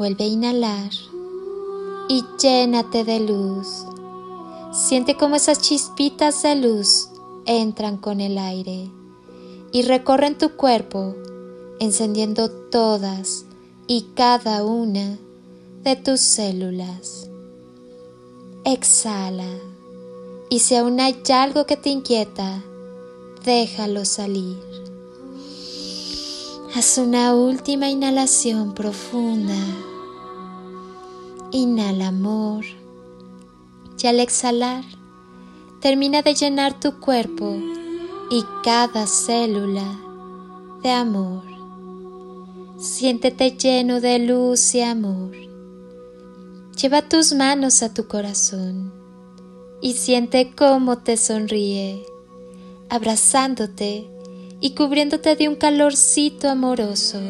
Vuelve a inhalar y llénate de luz. Siente cómo esas chispitas de luz entran con el aire y recorren tu cuerpo, encendiendo todas y cada una de tus células. Exhala y si aún hay algo que te inquieta, déjalo salir. Haz una última inhalación profunda. Inhala amor y al exhalar termina de llenar tu cuerpo y cada célula de amor. Siéntete lleno de luz y amor. Lleva tus manos a tu corazón y siente cómo te sonríe, abrazándote y cubriéndote de un calorcito amoroso.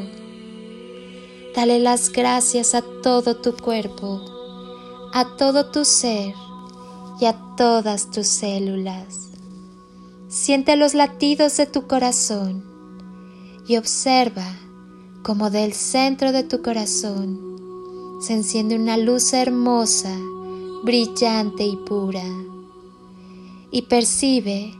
Dale las gracias a todo tu cuerpo, a todo tu ser y a todas tus células. Siente los latidos de tu corazón y observa cómo del centro de tu corazón se enciende una luz hermosa, brillante y pura. Y percibe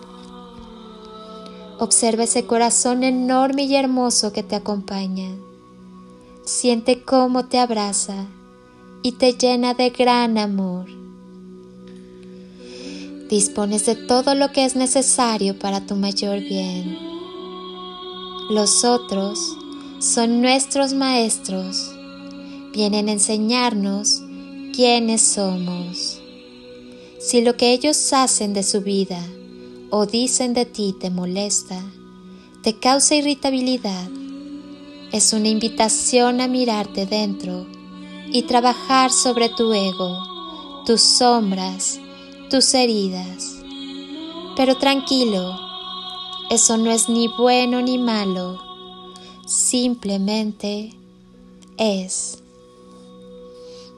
Observa ese corazón enorme y hermoso que te acompaña. Siente cómo te abraza y te llena de gran amor. Dispones de todo lo que es necesario para tu mayor bien. Los otros son nuestros maestros. Vienen a enseñarnos quiénes somos. Si lo que ellos hacen de su vida o dicen de ti te molesta, te causa irritabilidad, es una invitación a mirarte dentro y trabajar sobre tu ego, tus sombras, tus heridas. Pero tranquilo, eso no es ni bueno ni malo, simplemente es.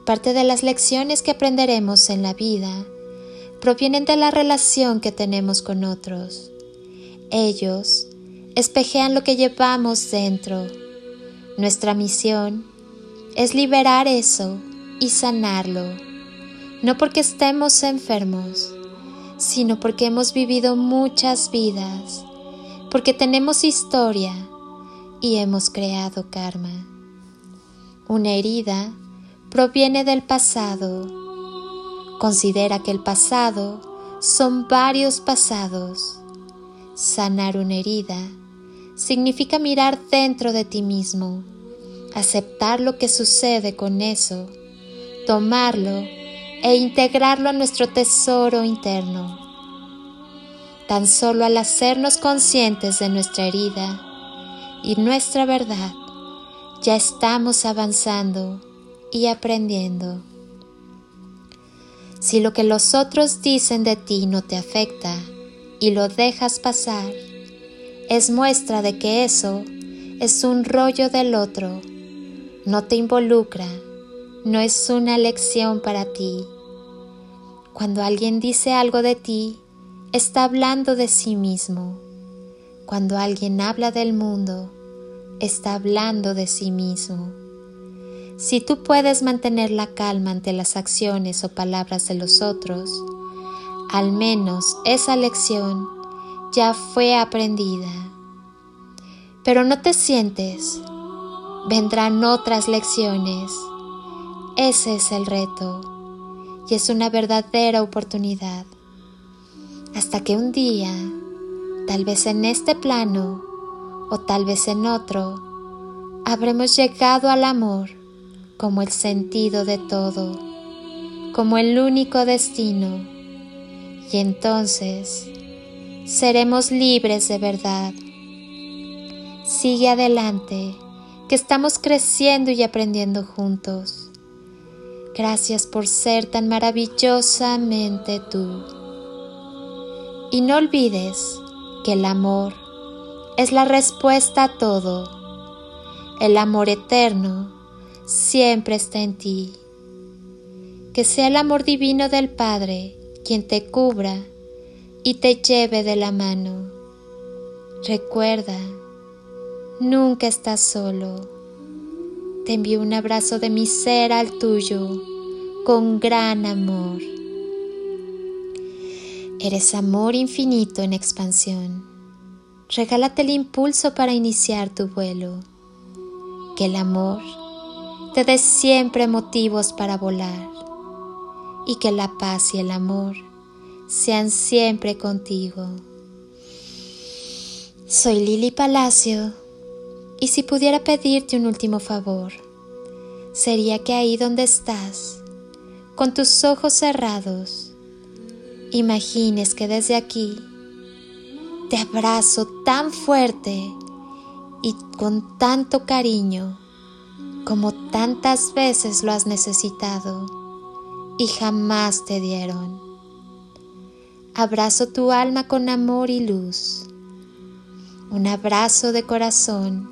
Parte de las lecciones que aprenderemos en la vida provienen de la relación que tenemos con otros. Ellos espejean lo que llevamos dentro. Nuestra misión es liberar eso y sanarlo, no porque estemos enfermos, sino porque hemos vivido muchas vidas, porque tenemos historia y hemos creado karma. Una herida proviene del pasado Considera que el pasado son varios pasados. Sanar una herida significa mirar dentro de ti mismo, aceptar lo que sucede con eso, tomarlo e integrarlo a nuestro tesoro interno. Tan solo al hacernos conscientes de nuestra herida y nuestra verdad, ya estamos avanzando y aprendiendo. Si lo que los otros dicen de ti no te afecta y lo dejas pasar, es muestra de que eso es un rollo del otro, no te involucra, no es una lección para ti. Cuando alguien dice algo de ti, está hablando de sí mismo. Cuando alguien habla del mundo, está hablando de sí mismo. Si tú puedes mantener la calma ante las acciones o palabras de los otros, al menos esa lección ya fue aprendida. Pero no te sientes, vendrán otras lecciones. Ese es el reto y es una verdadera oportunidad. Hasta que un día, tal vez en este plano o tal vez en otro, habremos llegado al amor como el sentido de todo, como el único destino, y entonces seremos libres de verdad. Sigue adelante, que estamos creciendo y aprendiendo juntos. Gracias por ser tan maravillosamente tú. Y no olvides que el amor es la respuesta a todo. El amor eterno siempre está en ti. Que sea el amor divino del Padre quien te cubra y te lleve de la mano. Recuerda, nunca estás solo. Te envío un abrazo de mi ser al tuyo con gran amor. Eres amor infinito en expansión. Regálate el impulso para iniciar tu vuelo. Que el amor te dé siempre motivos para volar y que la paz y el amor sean siempre contigo. Soy Lili Palacio y si pudiera pedirte un último favor, sería que ahí donde estás, con tus ojos cerrados, imagines que desde aquí te abrazo tan fuerte y con tanto cariño como tantas veces lo has necesitado y jamás te dieron. Abrazo tu alma con amor y luz, un abrazo de corazón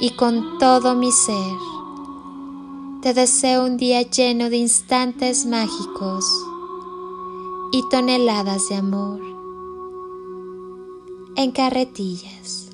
y con todo mi ser. Te deseo un día lleno de instantes mágicos y toneladas de amor en carretillas.